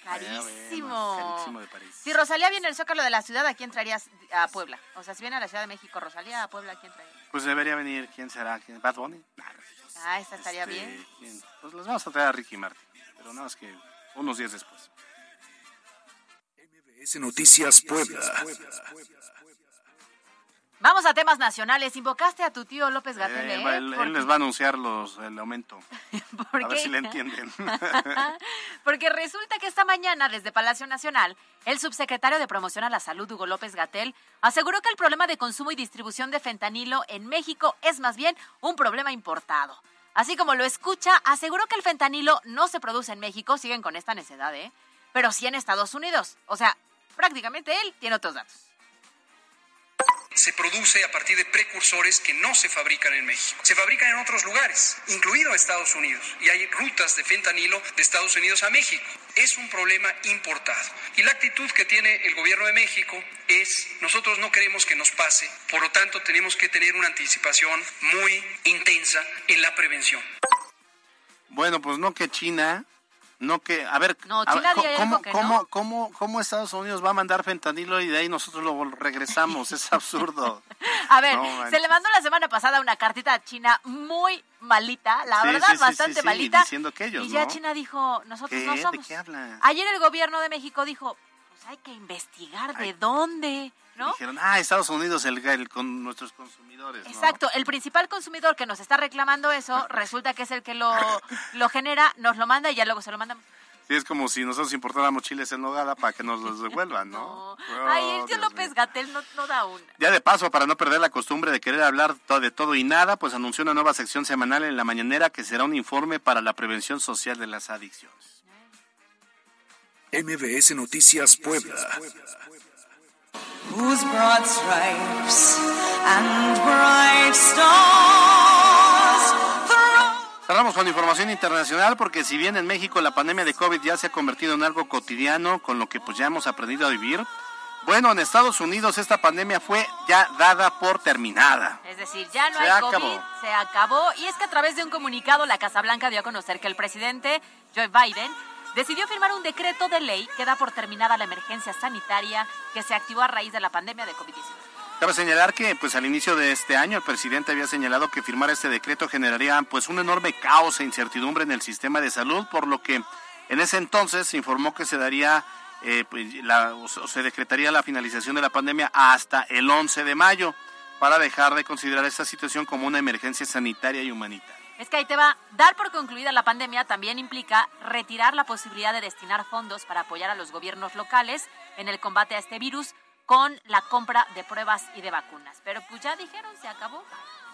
Carísimo. Carísimo de París. Si Rosalía viene al Zócalo de la ciudad, ¿a quién traerías a Puebla? O sea, si viene a la Ciudad de México Rosalía, a Puebla, ¿a quién traerías? Pues debería venir, ¿quién será? ¿Quién? ¿Bad Bunny? Ah, esta estaría Este, bien. ¿quién? Pues les vamos a traer a Ricky Martin, pero nada más que unos días después. MBS Noticias Puebla. Vamos a temas nacionales. Invocaste a tu tío López Gatel, Eh, ¿eh? él, él les va a anunciar los, el aumento. ¿por A ver si le entienden. Porque resulta que esta mañana, desde Palacio Nacional, el subsecretario de Promoción a la Salud, Hugo López Gatel, aseguró que el problema de consumo y distribución de fentanilo en México es más bien un problema importado. Así como lo escucha, aseguró que el fentanilo no se produce en México, siguen con esta necedad, ¿eh? Pero sí en Estados Unidos. O sea, prácticamente él tiene otros datos. Se produce a partir de precursores que no se fabrican en México. Se fabrican en otros lugares, incluido Estados Unidos. Y hay rutas de fentanilo de Estados Unidos a México. Es un problema importado. Y la actitud que tiene el gobierno de México es, nosotros no queremos que nos pase, por lo tanto tenemos que tener una anticipación muy intensa en la prevención. Bueno, pues no que China, no que, a ver, No, a ¿cómo, cómo, no. cómo, cómo Estados Unidos va a mandar fentanilo y de ahí nosotros lo regresamos? Es absurdo. A ver, No se le mandó la semana pasada una cartita a China muy malita, la Sí, verdad, sí, bastante sí, malita. diciendo que ellos, y ya. China dijo, nosotros ¿Qué? no ¿De somos. qué habla? Ayer el gobierno de México dijo, pues hay que investigar de dónde, ¿no? Dijeron, ah, Estados Unidos, el, el con nuestros consumidores. ¿no? Exacto, el principal consumidor que nos está reclamando eso, resulta que es el que lo, lo genera, nos lo manda y ya luego se lo mandamos. Sí, es como si nosotros importáramos chiles en nogada para que nos los devuelvan, ¿no? No. Ay, el Oh, tío López. Gatel no, no da una. Ya de paso, para no perder la costumbre de querer hablar de todo y nada, pues anunció una nueva sección semanal en la mañanera que será un informe para la prevención social de las adicciones. MBS Noticias Puebla. Whose broad stripes and bright stars Cerramos con información internacional porque si bien en México la pandemia de COVID ya se ha convertido en algo cotidiano con lo que pues ya hemos aprendido a vivir, bueno, en Estados Unidos esta pandemia fue ya dada por terminada. Es decir, ya no Se hay acabó. COVID, se acabó. Y es que a través de un comunicado la Casa Blanca dio a conocer que el presidente Joe Biden decidió firmar un decreto de ley que da por terminada la emergencia sanitaria que se activó a raíz de la pandemia de COVID-19. Cabe señalar que pues al inicio de este año el presidente había señalado que firmar este decreto generaría pues un enorme caos e incertidumbre en el sistema de salud, por lo que en ese entonces se informó que se daría eh, pues, la- se decretaría la finalización de la pandemia hasta el 11 de mayo para dejar de considerar esta situación como una emergencia sanitaria y humanitaria. Es que ahí te va. Dar por concluida la pandemia también implica retirar la posibilidad de destinar fondos para apoyar a los gobiernos locales en el combate a este virus con la compra de pruebas y de vacunas. Pero pues ya dijeron, se acabó.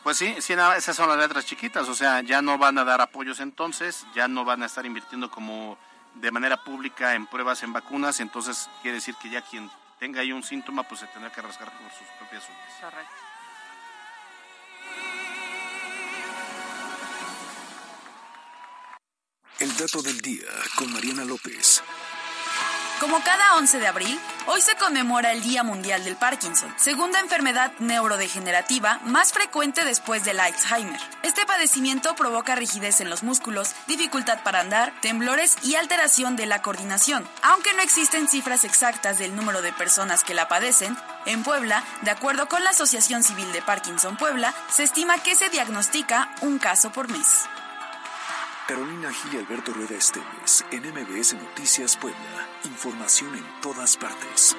Pues sí, sí, esas son las letras chiquitas, o sea, ya no van a dar apoyos entonces, ya no van a estar invirtiendo como de manera pública en pruebas en vacunas, entonces quiere decir que ya quien tenga ahí un síntoma, pues se tendrá que rascar por sus propias uñas. Correcto. El dato del día con Mariana López. Como cada 11 de abril, hoy se conmemora el Día Mundial del Parkinson, segunda enfermedad neurodegenerativa más frecuente después del Alzheimer. Este padecimiento provoca rigidez en los músculos, dificultad para andar, temblores y alteración de la coordinación. Aunque no existen cifras exactas del número de personas que la padecen, en Puebla, de acuerdo con la Asociación Civil de Parkinson Puebla, se estima que se diagnostica un caso por mes. Carolina Gil y Alberto Rueda Esteves, en MBS Noticias Puebla. Información en todas partes.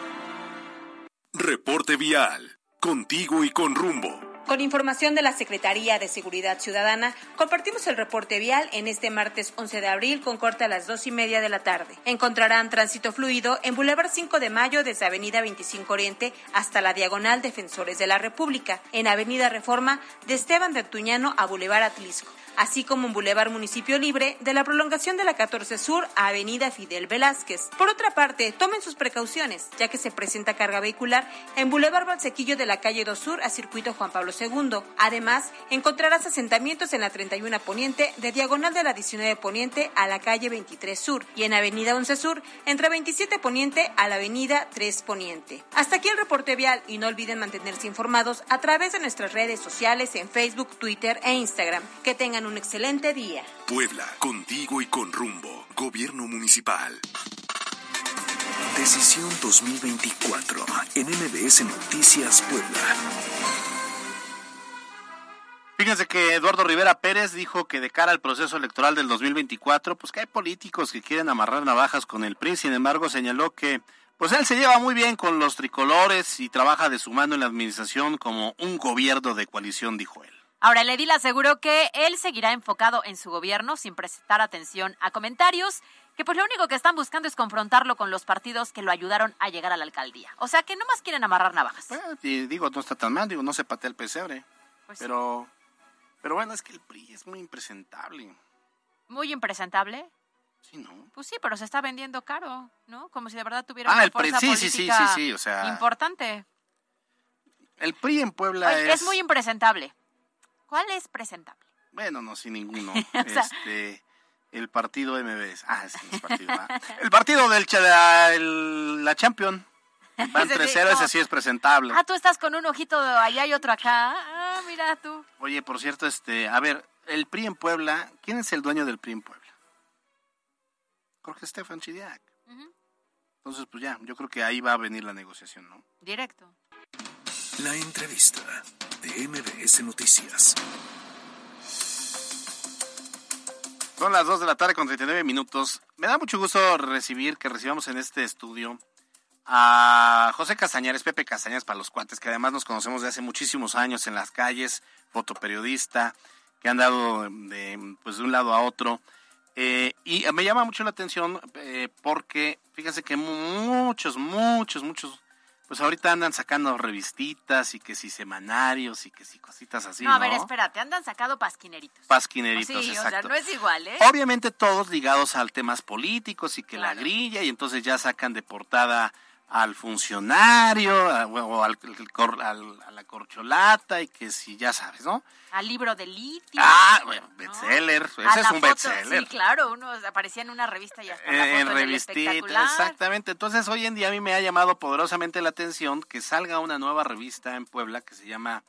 Reporte vial. Contigo y con rumbo. Con información de la Secretaría de Seguridad Ciudadana, compartimos el reporte vial en este martes 11 de abril con corte a las dos y media de la tarde. Encontrarán tránsito fluido en Boulevard 5 de Mayo desde Avenida 25 Oriente hasta la Diagonal Defensores de la República, en Avenida Reforma de Esteban de Antuñano a Boulevard Atlisco así como en Boulevard Municipio Libre de la prolongación de la 14 Sur a Avenida Fidel Velázquez. Por otra parte, tomen sus precauciones, ya que se presenta carga vehicular en Boulevard Balsequillo de la calle 2 Sur a Circuito Juan Pablo II. Además, encontrarás asentamientos en la 31 Poniente de diagonal de la 19 Poniente a la calle 23 Sur y en Avenida 11 Sur entre 27 Poniente a la Avenida 3 Poniente. Hasta aquí el reporte vial y no olviden mantenerse informados a través de nuestras redes sociales en Facebook, Twitter e Instagram. Que tengan un excelente día. Puebla, contigo y con rumbo. Gobierno municipal. Decisión 2024 en MBS Noticias Puebla. Fíjense que Eduardo Rivera Pérez dijo que de cara al proceso electoral del 2024, pues que hay políticos que quieren amarrar navajas con el PRI, sin embargo señaló que pues él se lleva muy bien con los tricolores y trabaja de su mano en la administración como un gobierno de coalición, dijo él. Ahora, el edil aseguró que él seguirá enfocado en su gobierno sin prestar atención a comentarios que pues lo único que están buscando es confrontarlo con los partidos que lo ayudaron a llegar a la alcaldía. O sea, que no más quieren amarrar navajas. Bueno, y digo, no está tan mal, digo, no se patea el pesebre. Pues sí. Pero, bueno, es que el PRI es muy impresentable. Muy impresentable. Sí, ¿no? Pues sí, pero se está vendiendo caro, ¿no? Como si de verdad tuviera Ah, una el PRI, sí, sí, sí, sí, sí, o sea- importante. El PRI en Puebla Oye, es... es muy impresentable. ¿Cuál es presentable? Bueno, no, sin ninguno. O sea- este, el partido MBS. Ah, sí, es partido. ah. El partido del la, el- la Champion. Van Ese sí, 3-0, no. ese sí es presentable. Ah, tú estás con un ojito allá y otro acá. Mira tú. Oye, por cierto, este, a ver, el PRI en Puebla, ¿quién es el dueño del PRI en Puebla? Jorge Estefan Chidiac. Entonces, pues ya, yo creo que ahí va a venir la negociación, ¿no? Directo. La entrevista de MBS Noticias. Son las 2 de la tarde con 39 minutos. Me da mucho gusto recibir, que recibamos en este estudio a José Castañares, Pepe Castañares para los cuates, que además nos conocemos de hace muchísimos años en las calles, fotoperiodista, que han dado de, pues, de un lado a otro. Eh, y me llama mucho la atención eh, porque fíjense que muchos, muchos, muchos, pues ahorita andan sacando revistitas y que si semanarios y que si cositas así. no, No, a ver, espérate, andan sacado pasquineritos. Pasquineritos, sí, o exacto. sea, no es igual, ¿eh? Obviamente todos ligados a temas políticos y que la grilla y entonces ya sacan de portada al funcionario a, o al, al, a la corcholata y que si ya sabes, ¿no? Al libro de litio. Ah, bueno, bestseller, ese es un bestseller. Sí, claro, uno aparecía en una revista y hasta la Eh, en revistita, exactamente. Entonces, hoy en día a mí me ha llamado poderosamente la atención que salga una nueva revista en Puebla que se llama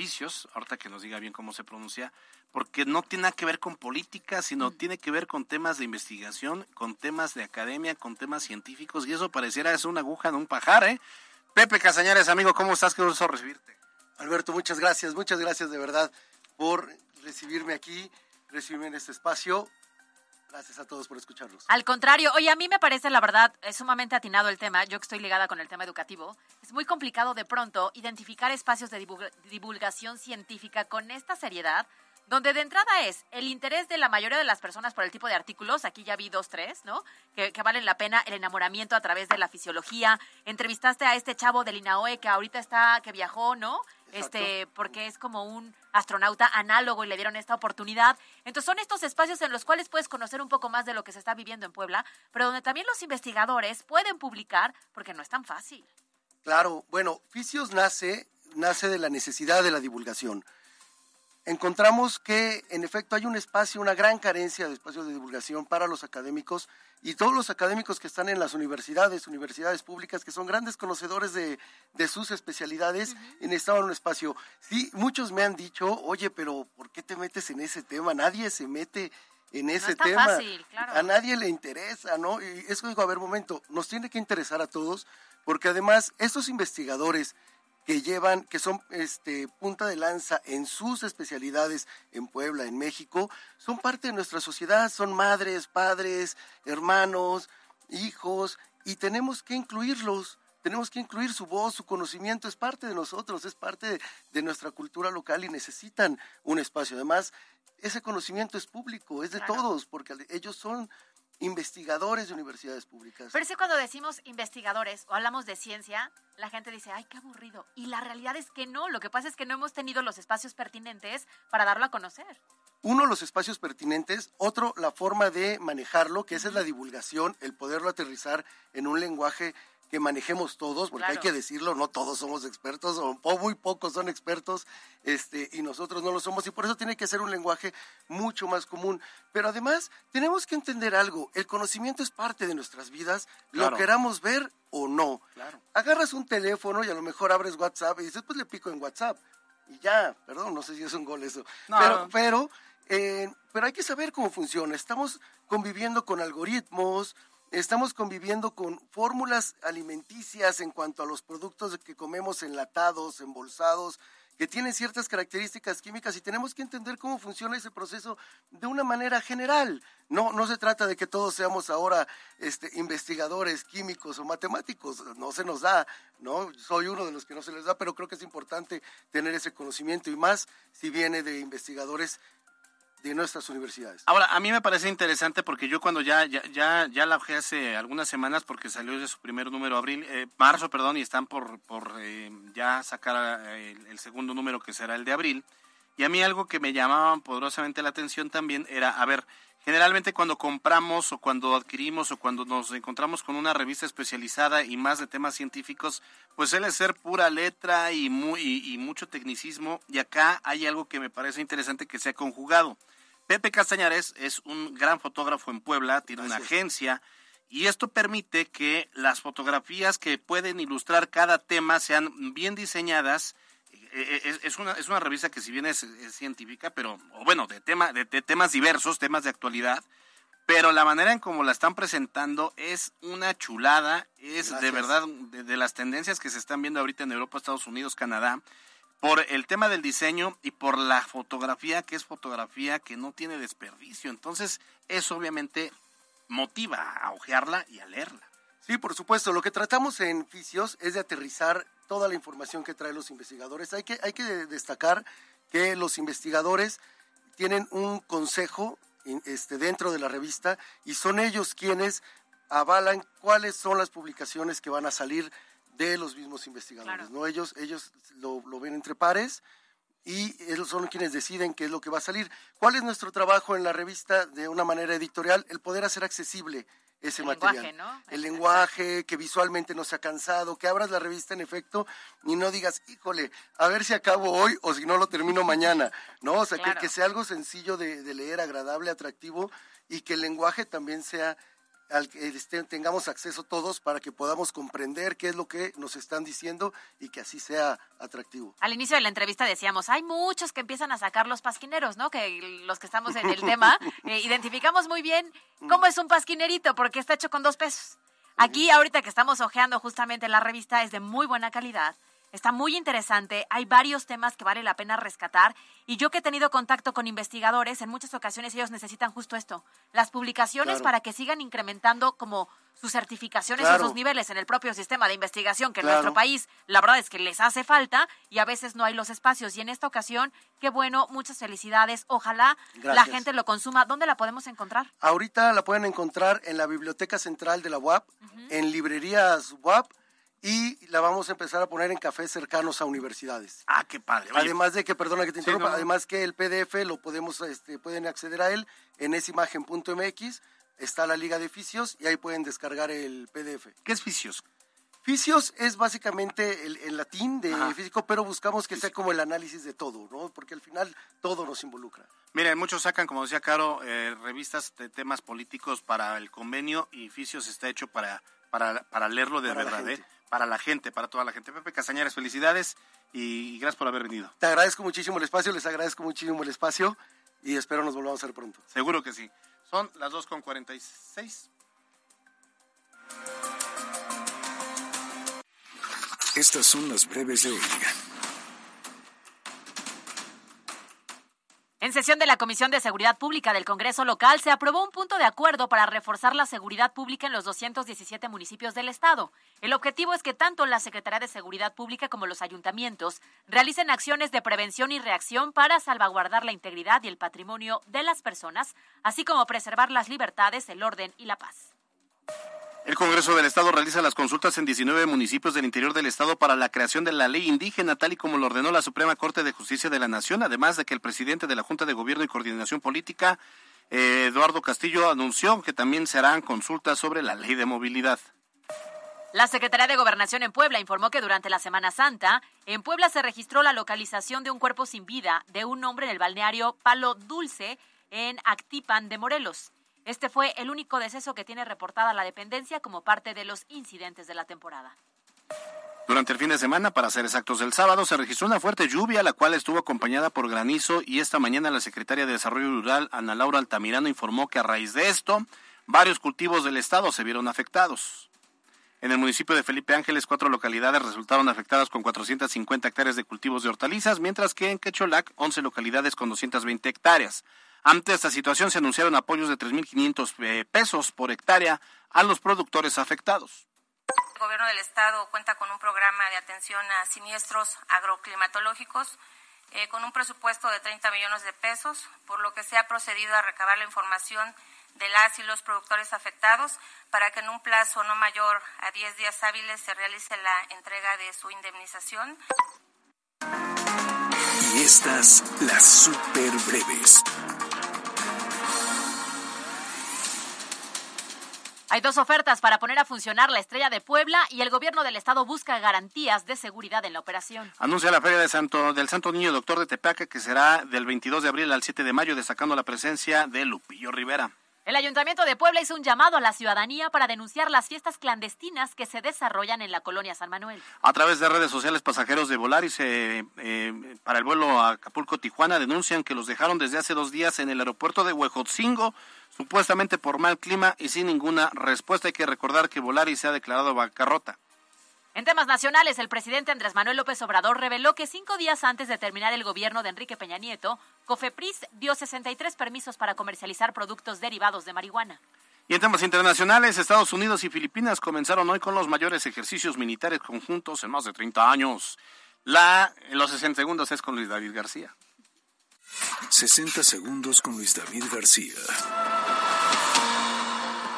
Ficios, ahorita que nos diga bien cómo se pronuncia, porque no tiene nada que ver con política, sino Mm. tiene que ver con temas de investigación, con temas de academia, con temas científicos, y eso pareciera es una aguja en un pajar, ¿eh? Pepe Casañares, amigo, ¿cómo estás? Qué gusto recibirte. Alberto, muchas gracias, muchas gracias de verdad por recibirme aquí, recibirme en este espacio. Gracias a todos por escucharnos. Al contrario, oye, a mí me parece, la verdad, es sumamente atinado el tema. Yo que estoy ligada con el tema educativo, es muy complicado de pronto identificar espacios de divulga- divulgación científica con esta seriedad, donde de entrada es el interés de la mayoría de las personas por el tipo de artículos, aquí ya vi dos, tres, ¿no? Que, que valen la pena, el enamoramiento a través de la fisiología. Entrevistaste a este chavo del INAOE que ahorita está, que viajó, ¿no? Este, porque es como un astronauta análogo y le dieron esta oportunidad. Entonces son estos espacios en los cuales puedes conocer un poco más de lo que se está viviendo en Puebla, pero donde también los investigadores pueden publicar, porque no es tan fácil. Claro, bueno, Fisios nace, nace de la necesidad de la divulgación. Encontramos que en efecto hay un espacio, una gran carencia de espacios de divulgación para los académicos y todos los académicos que están en las universidades, universidades públicas, que son grandes conocedores de, de sus especialidades, y necesitaban un espacio. Sí, muchos me han dicho, oye, pero ¿por qué te metes en ese tema? Nadie se mete en ese tema. fácil, claro. A nadie le interesa, ¿no? Y eso digo, a ver, momento, nos tiene que interesar a todos, porque además estos investigadores que llevan, que son este, punta de lanza en sus especialidades en Puebla, en México, son parte de nuestra sociedad, son madres, padres, hermanos, hijos, y tenemos que incluirlos, tenemos que incluir su voz, su conocimiento, es parte de nosotros, es parte de, de nuestra cultura local y necesitan un espacio. Además, ese conocimiento es público, es de todos, porque ellos son investigadores de universidades públicas. Pero es que cuando decimos investigadores o hablamos de ciencia, la gente dice, ay, qué aburrido. Y la realidad es que no, lo que pasa es que no hemos tenido los espacios pertinentes para darlo a conocer. Uno, los espacios pertinentes, otro, la forma de manejarlo, que esa es la divulgación, el poderlo aterrizar en un lenguaje que manejemos todos, porque hay que decirlo, no todos somos expertos, o muy pocos son expertos, este, y nosotros no lo somos, y por eso tiene que ser un lenguaje mucho más común. Pero además, tenemos que entender algo, el conocimiento es parte de nuestras vidas, Claro. lo queramos ver o no. Claro. Agarras un teléfono y a lo mejor abres WhatsApp y dices, pues le pico en WhatsApp. Y ya, perdón, no sé si es un gol eso. No. Pero, pero, eh, pero hay que saber cómo funciona. Estamos conviviendo con algoritmos, estamos conviviendo con fórmulas alimenticias en cuanto a los productos que comemos enlatados, embolsados, que tienen ciertas características químicas y tenemos que entender cómo funciona ese proceso de una manera general. No, no se trata de que todos seamos ahora este, investigadores químicos o matemáticos, no se nos da, ¿no? Soy uno de los que no se les da, pero creo que es importante tener ese conocimiento y más si viene de investigadores de nuestras universidades. Ahora, a mí me parece interesante porque yo cuando ya ya ya, ya la ojé hace algunas semanas porque salió de su primer número abril, eh, marzo, perdón, y están por por eh, ya sacar eh, el, el segundo número que será el de abril. Y a mí algo que me llamaba poderosamente la atención también era, a ver, generalmente cuando compramos o cuando adquirimos o cuando nos encontramos con una revista especializada y más de temas científicos, pues suele ser pura letra y, muy, y, y mucho tecnicismo. Y acá hay algo que me parece interesante que se ha conjugado. Pepe Castañares es un gran fotógrafo en Puebla, tiene una agencia y esto permite que las fotografías que pueden ilustrar cada tema sean bien diseñadas. Eh, Es, es una, es una revista que si bien es, es científica, pero o bueno, de, tema, de, de temas diversos, temas de actualidad, pero la manera en cómo la están presentando es una chulada, es de verdad de, de las tendencias que se están viendo ahorita en Europa, Estados Unidos, Canadá, por el tema del diseño y por la fotografía, que es fotografía que no tiene desperdicio. Entonces, eso obviamente motiva a ojearla y a leerla. Sí, por supuesto. Lo que tratamos en Fisios es de aterrizar toda la información que traen los investigadores. Hay que, hay que destacar que los investigadores tienen un consejo este, dentro de la revista y son ellos quienes avalan cuáles son las publicaciones que van a salir de los mismos investigadores. Claro. ¿no? Ellos, ellos lo, lo ven entre pares y ellos son quienes deciden qué es lo que va a salir. ¿Cuál es nuestro trabajo en la revista de una manera editorial? El poder hacer accesible ese El material. lenguaje, ¿no? El lenguaje, que visualmente no sea cansado, que abras la revista en efecto y no digas, híjole, a ver si acabo hoy o si no lo termino mañana, ¿no? O sea, que- que, sea algo sencillo de, de leer, agradable, atractivo y que el lenguaje también sea al que este, tengamos acceso todos para que podamos comprender qué es lo que nos están diciendo y que así sea atractivo. Al inicio de la entrevista decíamos, hay muchos que empiezan a sacar los pasquineros, ¿no? Que los que estamos en el tema eh, identificamos muy bien cómo es un pasquinerito, porque está hecho con dos pesos. Aquí, ahorita que estamos hojeando justamente la revista, es de muy buena calidad. Está muy interesante, hay varios temas que vale la pena rescatar y yo que he tenido contacto con investigadores, en muchas ocasiones ellos necesitan justo esto, las publicaciones Claro. para que sigan incrementando como sus certificaciones Claro. o sus niveles en el propio sistema de investigación que en Claro. nuestro país la verdad es que les hace falta y a veces no hay los espacios. Y en esta ocasión, qué bueno, muchas felicidades. Ojalá la gente lo consuma. ¿Dónde la podemos encontrar? Ahorita la pueden encontrar en la Biblioteca Central de la UAP, en librerías UAP y la vamos a empezar a poner en cafés cercanos a universidades. Ah, qué padre. Oye, Además de que, perdona que te Sí, interrumpa, no, no. además que el PDF lo podemos, este, pueden acceder a él en esimagen.mx, está la liga de fisios y ahí pueden descargar el PDF. ¿Qué es Fisios? Fisios es básicamente el, el latín de Ajá. físico, pero buscamos que sea como el análisis de todo, ¿no? Porque al final todo nos involucra. Miren, muchos sacan, como decía Caro, eh, revistas de temas políticos para el convenio y Fisios está hecho para, para, para leerlo de Para verdad. ¿eh? Para la gente, para toda la gente. Pepe Castañares, felicidades y gracias por haber venido. Te agradezco muchísimo el espacio, les agradezco muchísimo el espacio y espero nos volvamos a ver pronto. Seguro que sí. Son las 2.46. Estas son las breves de hoy. En sesión de la Comisión de Seguridad Pública del Congreso local se aprobó un punto de acuerdo para reforzar la seguridad pública en los 217 municipios del Estado. El objetivo es que tanto la Secretaría de Seguridad Pública como los ayuntamientos realicen acciones de prevención y reacción para salvaguardar la integridad y el patrimonio de las personas, así como preservar las libertades, el orden y la paz. El Congreso del Estado realiza las consultas en 19 municipios del interior del Estado para la creación de la ley indígena, tal y como lo ordenó la Suprema Corte de Justicia de la Nación, además de que el presidente de la Junta de Gobierno y Coordinación Política, eh, Eduardo Castillo, anunció que también se harán consultas sobre la ley de movilidad. La Secretaría de Gobernación en Puebla informó que durante la Semana Santa, en Puebla se registró la localización de un cuerpo sin vida de un hombre en el balneario Palo Dulce, en Actipan de Morelos. Este fue el único deceso que tiene reportada la dependencia como parte de los incidentes de la temporada. Durante el fin de semana, para ser exactos el sábado, se registró una fuerte lluvia, la cual estuvo acompañada por granizo y esta mañana la secretaria de Desarrollo Rural, Ana Laura Altamirano, informó que a raíz de esto, varios cultivos del estado se vieron afectados. En el municipio de Felipe Ángeles, cuatro localidades resultaron afectadas con 450 hectáreas de cultivos de hortalizas, mientras que en Quecholac, 11 localidades con 220 hectáreas. Ante esta situación se anunciaron apoyos de 3.500 eh, pesos por hectárea a los productores afectados. El gobierno del estado cuenta con un programa de atención a siniestros agroclimatológicos eh, con un presupuesto de 30 millones de pesos, por lo que se ha procedido a recabar la información de las y los productores afectados para que en un plazo no mayor a 10 días hábiles se realice la entrega de su indemnización. Y estas, las super breves. Hay dos ofertas para poner a funcionar la Estrella de Puebla y el gobierno del estado busca garantías de seguridad en la operación. Anuncia la Feria de Santo, del Santo Niño Doctor de Tepeaca que será del 22 de abril al 7 de mayo, destacando la presencia de Lupillo Rivera. El Ayuntamiento de Puebla hizo un llamado a la ciudadanía para denunciar las fiestas clandestinas que se desarrollan en la colonia San Manuel. A través de redes sociales, pasajeros de Volaris eh, para el vuelo a Acapulco-Tijuana denuncian que los dejaron desde hace dos días en el aeropuerto de Huejotzingo, supuestamente por mal clima y sin ninguna respuesta. Hay que recordar que Volaris se ha declarado bancarrota. En temas nacionales, el presidente Andrés Manuel López Obrador reveló que cinco días antes de terminar el gobierno de Enrique Peña Nieto, Cofepris dio 63 permisos para comercializar productos derivados de marihuana. Y en temas internacionales, Estados Unidos y Filipinas comenzaron hoy con los mayores ejercicios militares conjuntos en más de 30 años. La, en los 60 segundos es con Luis David García. 60 segundos con Luis David García.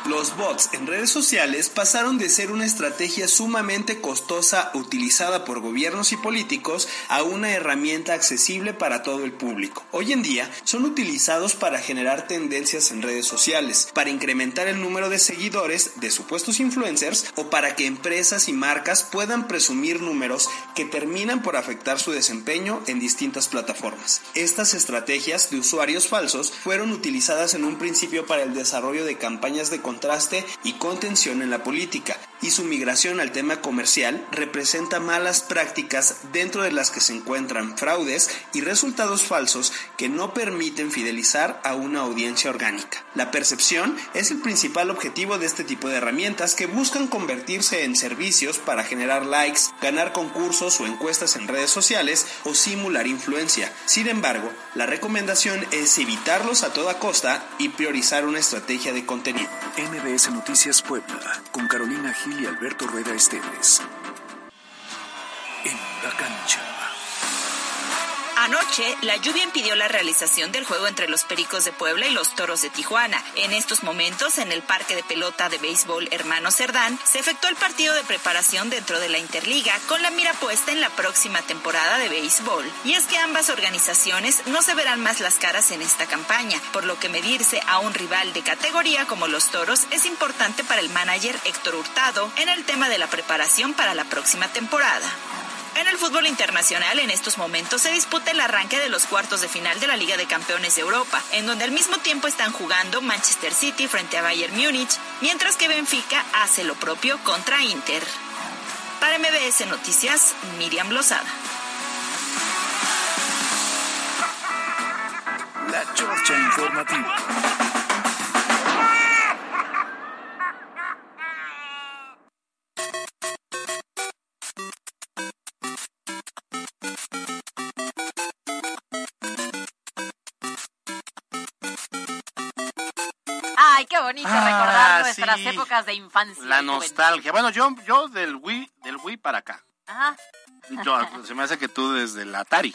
Los bots en redes sociales pasaron de ser una estrategia sumamente costosa utilizada por gobiernos y políticos a una herramienta accesible para todo el público. Hoy en día son utilizados para generar tendencias en redes sociales, para incrementar el número de seguidores de supuestos influencers o para que empresas y marcas puedan presumir números que terminan por afectar su desempeño en distintas plataformas. Estas estrategias de usuarios falsos fueron utilizadas en un principio para el desarrollo de campañas de contraste y contención en la política, y su migración al tema comercial representa malas prácticas dentro de las que se encuentran fraudes y resultados falsos que no permiten fidelizar a una audiencia orgánica. La percepción es el principal objetivo de este tipo de herramientas que buscan convertirse en servicios para generar likes, ganar concursos o encuestas en redes sociales o simular influencia. Sin embargo, la recomendación es evitarlos a toda costa y priorizar una estrategia de contenido. MBS Noticias Puebla, con Carolina Gil y Alberto Rueda Esteves. En la cancha. Anoche, la lluvia impidió la realización del juego entre los Pericos de Puebla y los Toros de Tijuana. En estos momentos, en el Parque de Pelota de Béisbol Hermano Cerdán, se efectuó el partido de preparación dentro de la Interliga con la mira puesta en la próxima temporada de béisbol. Y es que ambas organizaciones no se verán más las caras en esta campaña, por lo que medirse a un rival de categoría como los Toros es importante para el manager Héctor Hurtado en el tema de la preparación para la próxima temporada. En el fútbol internacional, en estos momentos se disputa el arranque de los cuartos de final de la Liga de Campeones de Europa, en donde al mismo tiempo están jugando Manchester City frente a Bayern Múnich, mientras que Benfica hace lo propio contra Inter. Para MBS Noticias, Miriam Lozada. La Chorcha Informativa. Nuestras épocas de infancia. La nostalgia. Bueno, yo, yo del Wii, del Wii para acá. Ajá. Yo, se me hace que tú desde el Atari,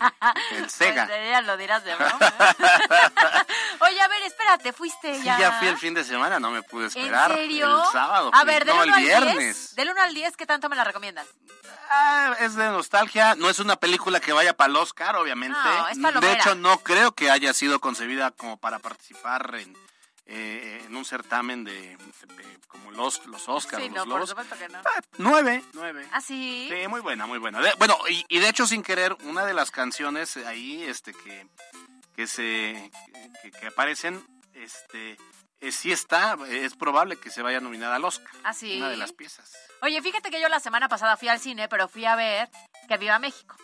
el Sega. Pues, lo dirás de broma. Oye, a ver, espérate, fuiste Sí, ya. ya fui el fin de semana, no me pude esperar. ¿En serio? El sábado. A ver, del no, 1 el al 10. viernes. Del 1 al 10, ¿qué tanto me la recomiendas? Ah, es de nostalgia, no es una película que vaya para el Oscar, obviamente. No, es de hecho, no creo que haya sido concebida como para participar en, eh, en un certamen de, de- como los, los Oscars, sí, los no, por Globos. supuesto que no. Nueve, nueve. ¿Ah, sí? Sí, muy buena, muy buena. De- bueno, y, y de hecho, sin querer, una de las canciones ahí, este, que, que se, que, que aparecen, este, sí está, es probable que se vaya nominada al Oscar. ¿Ah, sí? Una de las piezas. Oye, fíjate que yo la semana pasada fui al cine, pero fui a ver Que Viva México.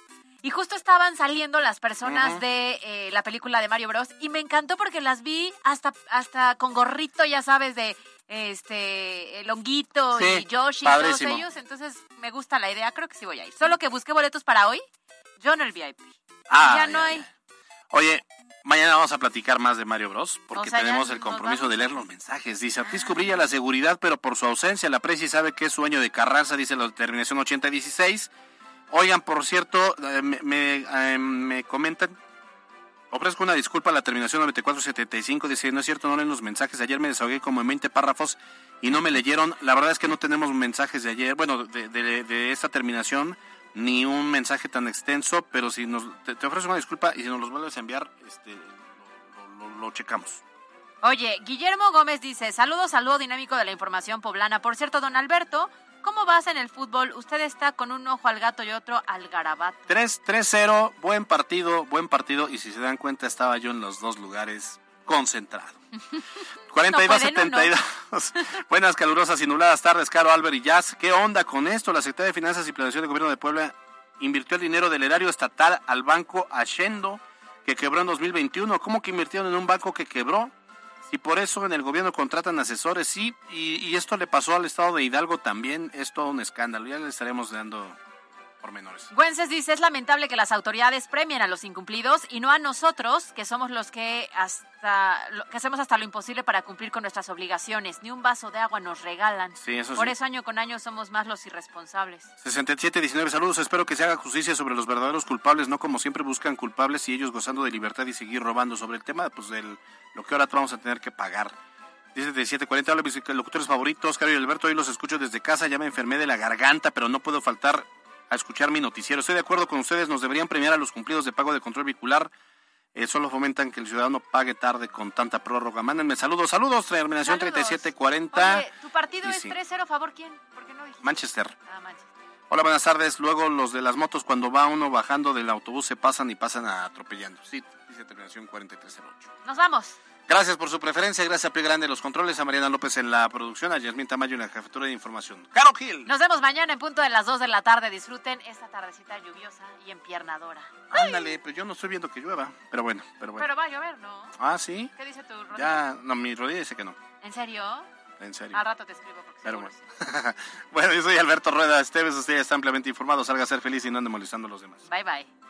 Y justo estaban saliendo las personas de eh, la película de Mario Bros. Y me encantó porque las vi hasta, hasta con gorrito, ya sabes, de este Sí, y Yoshi y todos ellos. Entonces me gusta la idea, creo que sí voy a ir. Solo que busqué boletos para hoy, yo en el VIP. Ah, ya no hay. Oye, mañana vamos a platicar más de Mario Bros. Porque O sea, ya tenemos el compromiso de leer los mensajes. Dice, Artisco brilla la seguridad, pero por su ausencia la Presi sabe que es sueño de Carranza, dice la terminación 8016. Oigan, por cierto, eh, eh, me comentan, ofrezco una disculpa a la terminación 9475, dice, no es cierto, no leen los mensajes. Ayer me desahogué como en 20 párrafos y no me leyeron. La verdad es que no tenemos mensajes de ayer, bueno, de, esta terminación, ni un mensaje tan extenso, pero si nos, te, te ofrezco una disculpa y si nos los vuelves a enviar, este, lo, lo- lo checamos. Oye, Guillermo Gómez dice, saludos al dúo dinámico de la información poblana. Por cierto, don Alberto, ¿cómo vas en el fútbol? Usted está con un ojo al gato y otro al garabato. 3 3-0, buen partido, buen partido. Y si se dan cuenta, estaba yo en los dos lugares concentrado. 42-72. Buenas, calurosas y nubladas tardes, Caro, Albert y Jazz. ¿Qué onda con esto? La Secretaría de Finanzas y Planeación del Gobierno de Puebla invirtió el dinero del erario estatal al banco Haciendo, que quebró en 2021. ¿Cómo que invirtieron en un banco que quebró? Y por eso en el gobierno contratan asesores, sí, y, y esto le pasó al estado de Hidalgo también, es todo un escándalo, ya le estaremos dando pormenores. Güences dice, es lamentable que las autoridades premien a los incumplidos y no a nosotros, que somos los que hasta que hacemos hasta lo imposible para cumplir con nuestras obligaciones. Ni un vaso de agua nos regalan. Sí, eso Por sí. eso año con año somos más los irresponsables. 6719 saludos, espero que se haga justicia sobre los verdaderos culpables, no como siempre buscan culpables y ellos gozando de libertad y seguir robando sobre el tema pues del lo que ahora vamos a tener que pagar Dice de 740, hola mis locutores favoritos, Caro y Alberto, hoy los escucho desde casa, ya me enfermé de la garganta, pero no puedo faltar a escuchar mi noticiero. Estoy de acuerdo con ustedes, nos deberían premiar a los cumplidos de pago de control vehicular. Eh, solo fomentan que el ciudadano pague tarde con tanta prórroga. Mándenme saludos, saludos, terminación Saludos. 3740. Oye, ¿tu partido Y es sí. 3-0 favor quién? ¿Por qué no dijiste? Manchester. Ah, Manchester. Hola, buenas tardes. Luego los de las motos, cuando va uno bajando del autobús, se pasan y pasan atropellando. Sí, dice terminación 4308. Nos vamos. Gracias por su preferencia, gracias a Pri Grande los controles, a Mariana López en la producción, a Yasmín Tamayo en la jefatura de información. Caro Gil. Nos vemos mañana en punto de las 2 de la tarde. Disfruten esta tardecita lluviosa y empiernadora. Ándale, pero yo no estoy viendo que llueva. Pero bueno, pero bueno. Pero va a llover, ¿no? Ah, sí. ¿Qué dice tu rodilla? Ya, no, mi rodilla dice que no. ¿En serio? En serio. Al rato te escribo porque Pero bueno. bueno, yo soy Alberto Rueda Esteves, usted ya está ampliamente informado. Salga a ser feliz y no ande molestando a los demás. Bye, bye.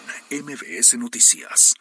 MBS Noticias.